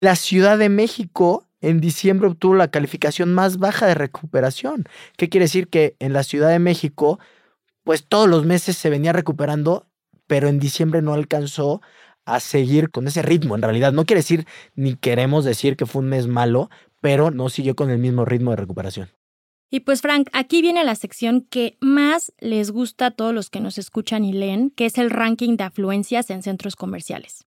La Ciudad de México en diciembre obtuvo la calificación más baja de recuperación. ¿Qué quiere decir? Que en la Ciudad de México, pues todos los meses se venía recuperando, pero en diciembre no alcanzó a seguir con ese ritmo. En realidad, no quiere decir ni queremos decir que fue un mes malo, pero no siguió con el mismo ritmo de recuperación. Y pues Frank, aquí viene la sección que más les gusta a todos los que nos escuchan y leen, que es el ranking de afluencias en centros comerciales.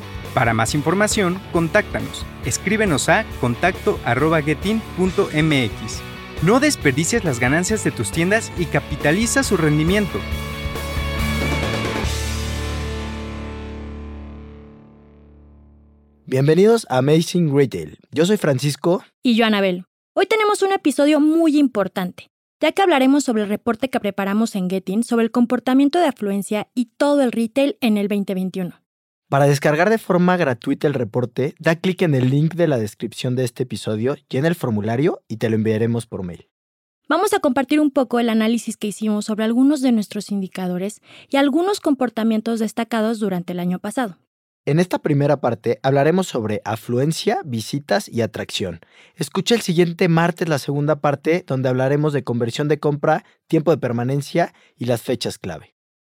Para más información, contáctanos. Escríbenos a contacto.getin.mx. No desperdicies las ganancias de tus tiendas y capitaliza su rendimiento. Bienvenidos a Amazing Retail. Yo soy Francisco. Y yo, Anabel. Hoy tenemos un episodio muy importante, ya que hablaremos sobre el reporte que preparamos en Getting sobre el comportamiento de afluencia y todo el retail en el 2021. Para descargar de forma gratuita el reporte, da clic en el link de la descripción de este episodio, llena el formulario y te lo enviaremos por mail. Vamos a compartir un poco el análisis que hicimos sobre algunos de nuestros indicadores y algunos comportamientos destacados durante el año pasado. En esta primera parte hablaremos sobre afluencia, visitas y atracción. Escucha el siguiente martes la segunda parte donde hablaremos de conversión de compra, tiempo de permanencia y las fechas clave.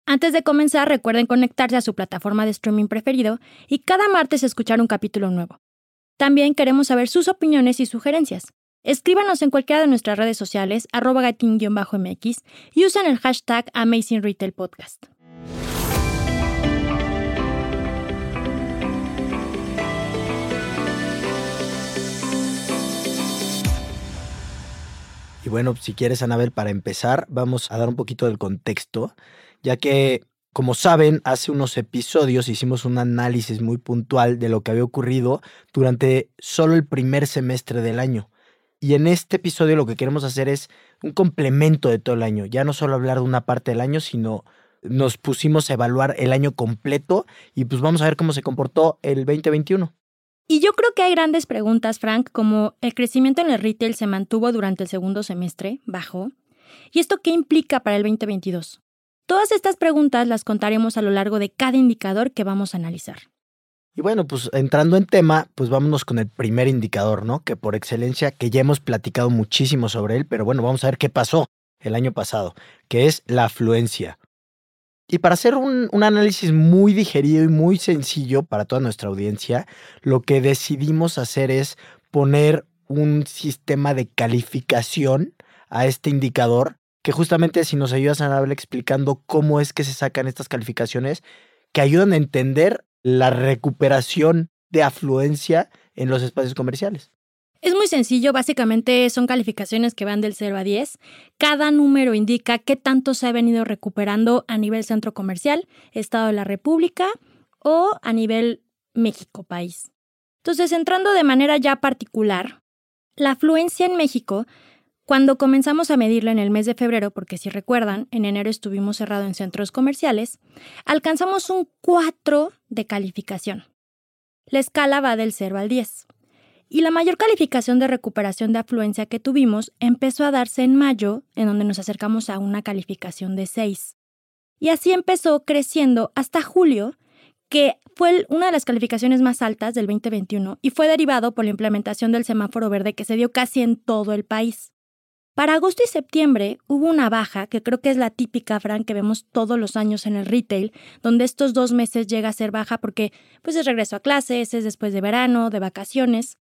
Antes de comenzar, recuerden conectarse a su plataforma de streaming preferido y cada martes escuchar un capítulo nuevo. También queremos saber sus opiniones y sugerencias. Escríbanos en cualquiera de nuestras redes sociales, arroba gatin-mx, y usen el hashtag Amazing Retail Podcast. Y bueno, si quieres, Anabel, para empezar, vamos a dar un poquito del contexto ya que, como saben, hace unos episodios hicimos un análisis muy puntual de lo que había ocurrido durante solo el primer semestre del año. Y en este episodio lo que queremos hacer es un complemento de todo el año, ya no solo hablar de una parte del año, sino nos pusimos a evaluar el año completo y pues vamos a ver cómo se comportó el 2021. Y yo creo que hay grandes preguntas, Frank, como el crecimiento en el retail se mantuvo durante el segundo semestre, bajo. ¿Y esto qué implica para el 2022? Todas estas preguntas las contaremos a lo largo de cada indicador que vamos a analizar. Y bueno, pues entrando en tema, pues vámonos con el primer indicador, ¿no? Que por excelencia, que ya hemos platicado muchísimo sobre él, pero bueno, vamos a ver qué pasó el año pasado, que es la afluencia. Y para hacer un, un, análisis muy digerido y muy sencillo para toda nuestra audiencia, lo que decidimos hacer es poner un sistema de calificación a este indicador que justamente si nos ayudas, Anabel, explicando cómo es que se sacan estas calificaciones que ayudan a entender la recuperación de afluencia en los espacios comerciales. Es muy sencillo, básicamente son calificaciones que van del 0 a 10. Cada número indica qué tanto se ha venido recuperando a nivel centro comercial, Estado de la República o a nivel México país. Entonces, entrando de manera ya particular, la afluencia en México cuando comenzamos a medirla en el mes de febrero, porque si recuerdan, en enero estuvimos cerrados en centros comerciales, alcanzamos un 4 de calificación. La escala va del 0 al 10. Y la mayor calificación de recuperación de afluencia que tuvimos empezó a darse en mayo, en donde nos acercamos a una calificación de 6. Y así empezó creciendo hasta julio, que fue una de las calificaciones más altas del 2021 y fue derivado por la implementación del semáforo verde que se dio casi en todo el país. Para agosto y septiembre hubo una baja, que creo que es la típica, Fran, que vemos todos los años en el retail, donde estos dos meses llega a ser baja porque pues es regreso a clases, es después de verano, de vacaciones.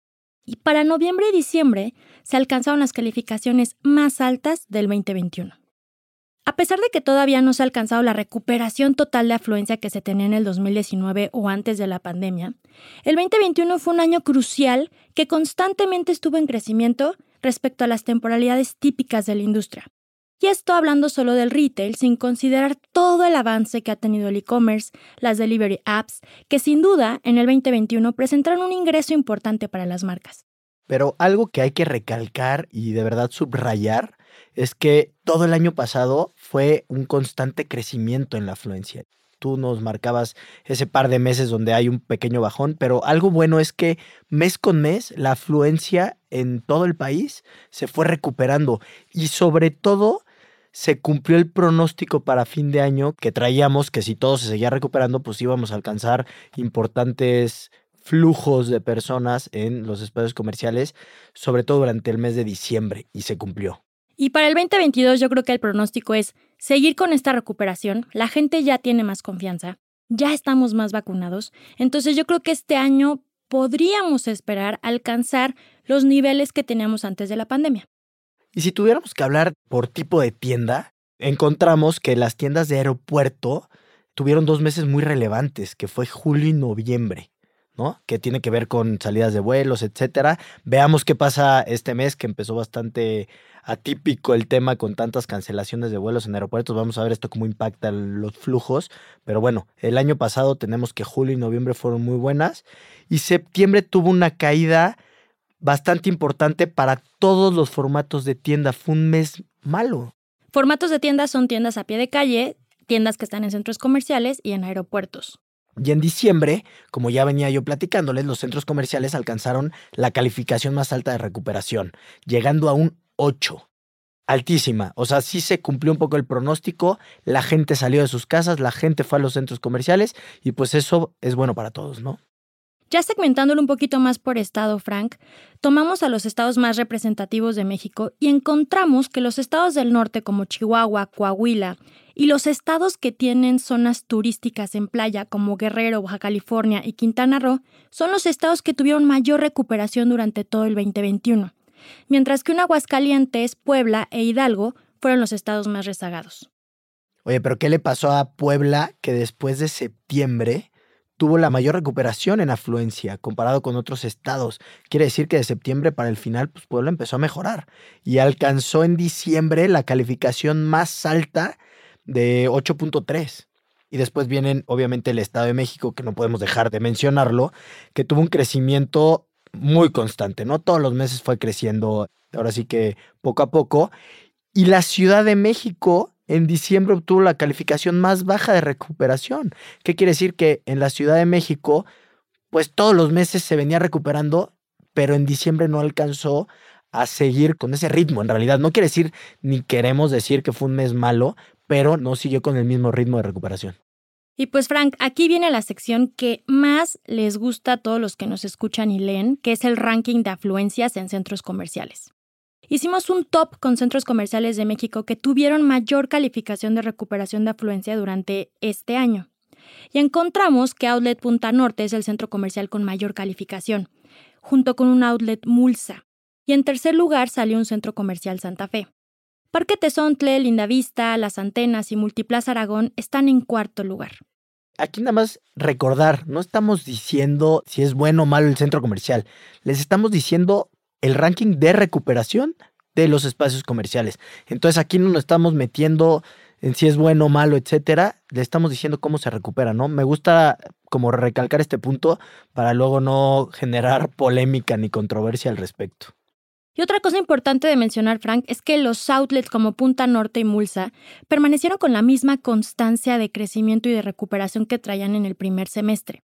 Y para noviembre y diciembre se alcanzaron las calificaciones más altas del 2021. A pesar de que todavía no se ha alcanzado la recuperación total de afluencia que se tenía en el 2019 o antes de la pandemia, el 2021 fue un año crucial que constantemente estuvo en crecimiento respecto a las temporalidades típicas de la industria. Y esto hablando solo del retail sin considerar todo el avance que ha tenido el e-commerce, las delivery apps, que sin duda en el 2021 presentaron un ingreso importante para las marcas. Pero algo que hay que recalcar y de verdad subrayar es que todo el año pasado fue un constante crecimiento en la afluencia. Tú nos marcabas ese par de meses donde hay un pequeño bajón, pero algo bueno es que mes con mes la afluencia en todo el país se fue recuperando y sobre todo se cumplió el pronóstico para fin de año que traíamos, que si todo se seguía recuperando, pues íbamos a alcanzar importantes flujos de personas en los espacios comerciales, sobre todo durante el mes de diciembre, y se cumplió. Y para el 2022 yo creo que el pronóstico es seguir con esta recuperación, la gente ya tiene más confianza, ya estamos más vacunados, entonces yo creo que este año podríamos esperar alcanzar los niveles que teníamos antes de la pandemia. Y si tuviéramos que hablar por tipo de tienda, encontramos que las tiendas de aeropuerto tuvieron dos meses muy relevantes, que fue julio y noviembre. ¿no? Que tiene que ver con salidas de vuelos, etcétera. Veamos qué pasa este mes, que empezó bastante atípico el tema con tantas cancelaciones de vuelos en aeropuertos. Vamos a ver esto cómo impacta los flujos. Pero bueno, el año pasado tenemos que julio y noviembre fueron muy buenas y septiembre tuvo una caída bastante importante para todos los formatos de tienda. Fue un mes malo. Formatos de tiendas son tiendas a pie de calle, tiendas que están en centros comerciales y en aeropuertos. Y en diciembre, como ya venía yo platicándoles, los centros comerciales alcanzaron la calificación más alta de recuperación, llegando a un 8. Altísima. O sea, sí se cumplió un poco el pronóstico, la gente salió de sus casas, la gente fue a los centros comerciales y pues eso es bueno para todos, ¿no? Ya segmentándolo un poquito más por estado, Frank, tomamos a los estados más representativos de México y encontramos que los estados del norte como Chihuahua, Coahuila y los estados que tienen zonas turísticas en playa como Guerrero, Baja California y Quintana Roo son los estados que tuvieron mayor recuperación durante todo el 2021, mientras que un Aguascalientes, Puebla e Hidalgo fueron los estados más rezagados. Oye, pero ¿qué le pasó a Puebla que después de septiembre tuvo la mayor recuperación en afluencia comparado con otros estados. Quiere decir que de septiembre para el final, pues Puebla empezó a mejorar y alcanzó en diciembre la calificación más alta de 8.3. Y después vienen, obviamente, el Estado de México, que no podemos dejar de mencionarlo, que tuvo un crecimiento muy constante, ¿no? Todos los meses fue creciendo, ahora sí que poco a poco. Y la Ciudad de México en diciembre obtuvo la calificación más baja de recuperación. ¿Qué quiere decir? Que en la Ciudad de México, pues todos los meses se venía recuperando, pero en diciembre no alcanzó a seguir con ese ritmo. En realidad, no quiere decir ni queremos decir que fue un mes malo, pero no siguió con el mismo ritmo de recuperación. Y pues Frank, aquí viene la sección que más les gusta a todos los que nos escuchan y leen, que es el ranking de afluencias en centros comerciales. Hicimos un top con centros comerciales de México que tuvieron mayor calificación de recuperación de afluencia durante este año. Y encontramos que Outlet Punta Norte es el centro comercial con mayor calificación, junto con un Outlet Mulsa. Y en tercer lugar salió un centro comercial Santa Fe. Parque Tezontle, Lindavista, Las Antenas y Multiplaza Aragón están en cuarto lugar. Aquí nada más recordar, no estamos diciendo si es bueno o malo el centro comercial, les estamos diciendo el ranking de recuperación de los espacios comerciales. Entonces aquí no nos estamos metiendo en si es bueno o malo, etcétera, le estamos diciendo cómo se recupera, ¿no? Me gusta como recalcar este punto para luego no generar polémica ni controversia al respecto. Y otra cosa importante de mencionar, Frank, es que los outlets como Punta Norte y Mulsa permanecieron con la misma constancia de crecimiento y de recuperación que traían en el primer semestre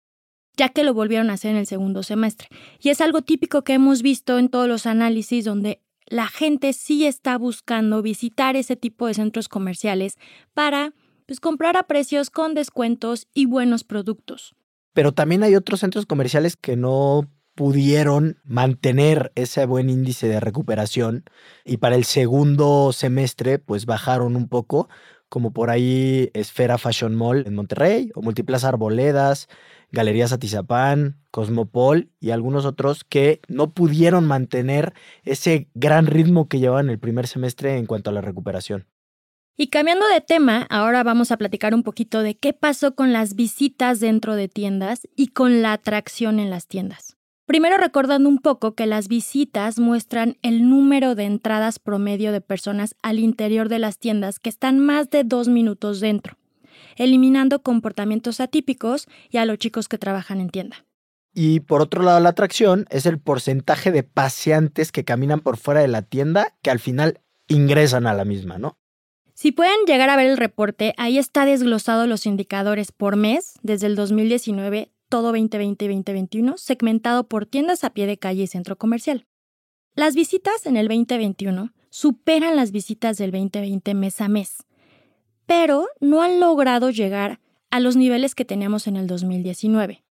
ya que lo volvieron a hacer en el segundo semestre. Y es algo típico que hemos visto en todos los análisis donde la gente sí está buscando visitar ese tipo de centros comerciales para pues, comprar a precios con descuentos y buenos productos. Pero también hay otros centros comerciales que no pudieron mantener ese buen índice de recuperación y para el segundo semestre pues bajaron un poco, como por ahí Esfera Fashion Mall en Monterrey o Multiplaza Arboledas, Galerías Atizapán, Cosmopol y algunos otros que no pudieron mantener ese gran ritmo que llevaban el primer semestre en cuanto a la recuperación. Y cambiando de tema, ahora vamos a platicar un poquito de qué pasó con las visitas dentro de tiendas y con la atracción en las tiendas. Primero recordando un poco que las visitas muestran el número de entradas promedio de personas al interior de las tiendas que están más de dos minutos dentro eliminando comportamientos atípicos y a los chicos que trabajan en tienda. Y por otro lado, la atracción es el porcentaje de paseantes que caminan por fuera de la tienda, que al final ingresan a la misma, ¿no? Si pueden llegar a ver el reporte, ahí está desglosado los indicadores por mes desde el 2019, todo 2020 y 2021, segmentado por tiendas a pie de calle y centro comercial. Las visitas en el 2021 superan las visitas del 2020 mes a mes, pero no han logrado llegar a los niveles que teníamos en el 2019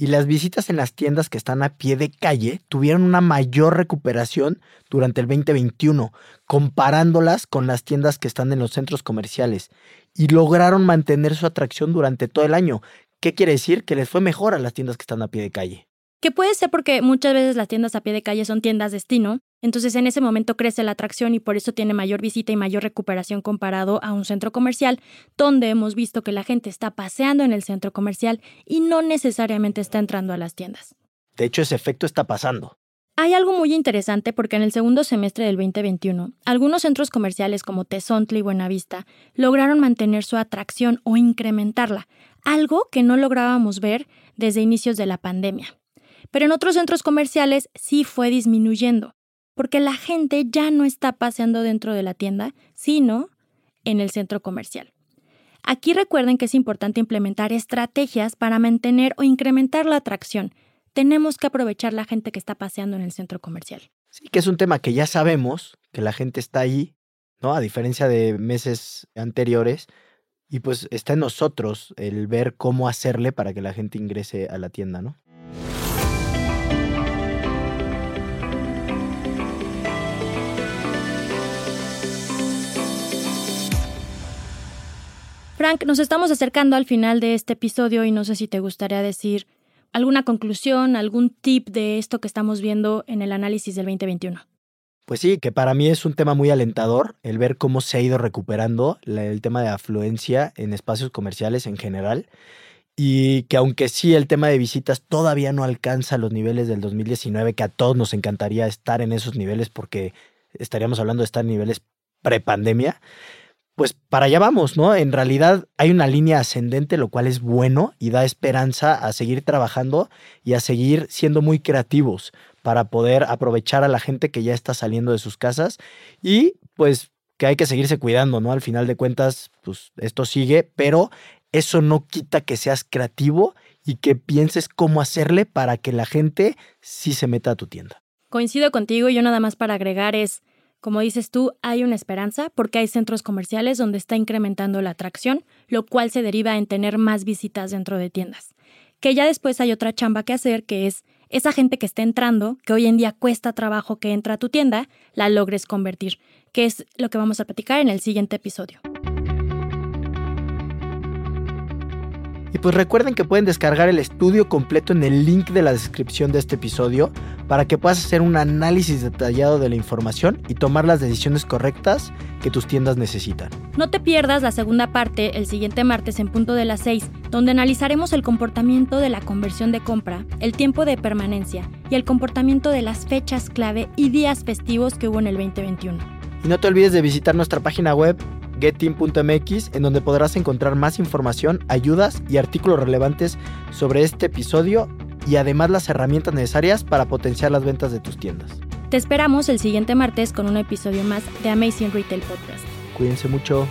y las visitas en las tiendas que están a pie de calle tuvieron una mayor recuperación durante el 2021, comparándolas con las tiendas que están en los centros comerciales, y lograron mantener su atracción durante todo el año. ¿Qué quiere decir? Que les fue mejor a las tiendas que están a pie de calle. Que puede ser porque muchas veces las tiendas a pie de calle son tiendas destino, entonces en ese momento crece la atracción y por eso tiene mayor visita y mayor recuperación comparado a un centro comercial, donde hemos visto que la gente está paseando en el centro comercial y no necesariamente está entrando a las tiendas. De hecho, ese efecto está pasando. Hay algo muy interesante porque en el segundo semestre del 2021, algunos centros comerciales como Tezontli y Buenavista lograron mantener su atracción o incrementarla, algo que no lográbamos ver desde inicios de la pandemia. Pero en otros centros comerciales sí fue disminuyendo, porque la gente ya no está paseando dentro de la tienda, sino en el centro comercial. Aquí recuerden que es importante implementar estrategias para mantener o incrementar la atracción. Tenemos que aprovechar la gente que está paseando en el centro comercial. Sí, que es un tema que ya sabemos, que la gente está ahí, ¿no? A diferencia de meses anteriores. Y pues está en nosotros el ver cómo hacerle para que la gente ingrese a la tienda, ¿no? Frank, nos estamos acercando al final de este episodio y no sé si te gustaría decir alguna conclusión, algún tip de esto que estamos viendo en el análisis del 2021. Pues sí, que para mí es un tema muy alentador el ver cómo se ha ido recuperando el tema de afluencia en espacios comerciales en general y que aunque sí el tema de visitas todavía no alcanza los niveles del 2019, que a todos nos encantaría estar en esos niveles porque estaríamos hablando de estar en niveles prepandemia, pues para allá vamos, ¿no? En realidad hay una línea ascendente, lo cual es bueno y da esperanza a seguir trabajando y a seguir siendo muy creativos para poder aprovechar a la gente que ya está saliendo de sus casas y pues que hay que seguirse cuidando, ¿no? Al final de cuentas, pues esto sigue, pero eso no quita que seas creativo y que pienses cómo hacerle para que la gente sí se meta a tu tienda. Coincido contigo, yo nada más para agregar es como dices tú, hay una esperanza porque hay centros comerciales donde está incrementando la atracción, lo cual se deriva en tener más visitas dentro de tiendas. Que ya después hay otra chamba que hacer, que es esa gente que está entrando, que hoy en día cuesta trabajo que entra a tu tienda, la logres convertir, que es lo que vamos a platicar en el siguiente episodio. Y pues recuerden que pueden descargar el estudio completo en el link de la descripción de este episodio para que puedas hacer un análisis detallado de la información y tomar las decisiones correctas que tus tiendas necesitan. No te pierdas la segunda parte el siguiente martes en punto de las 6, donde analizaremos el comportamiento de la conversión de compra, el tiempo de permanencia y el comportamiento de las fechas clave y días festivos que hubo en el 2021. Y no te olvides de visitar nuestra página web getteam.mx en donde podrás encontrar más información, ayudas y artículos relevantes sobre este episodio y además las herramientas necesarias para potenciar las ventas de tus tiendas. Te esperamos el siguiente martes con un episodio más de Amazing Retail Podcast. Cuídense mucho.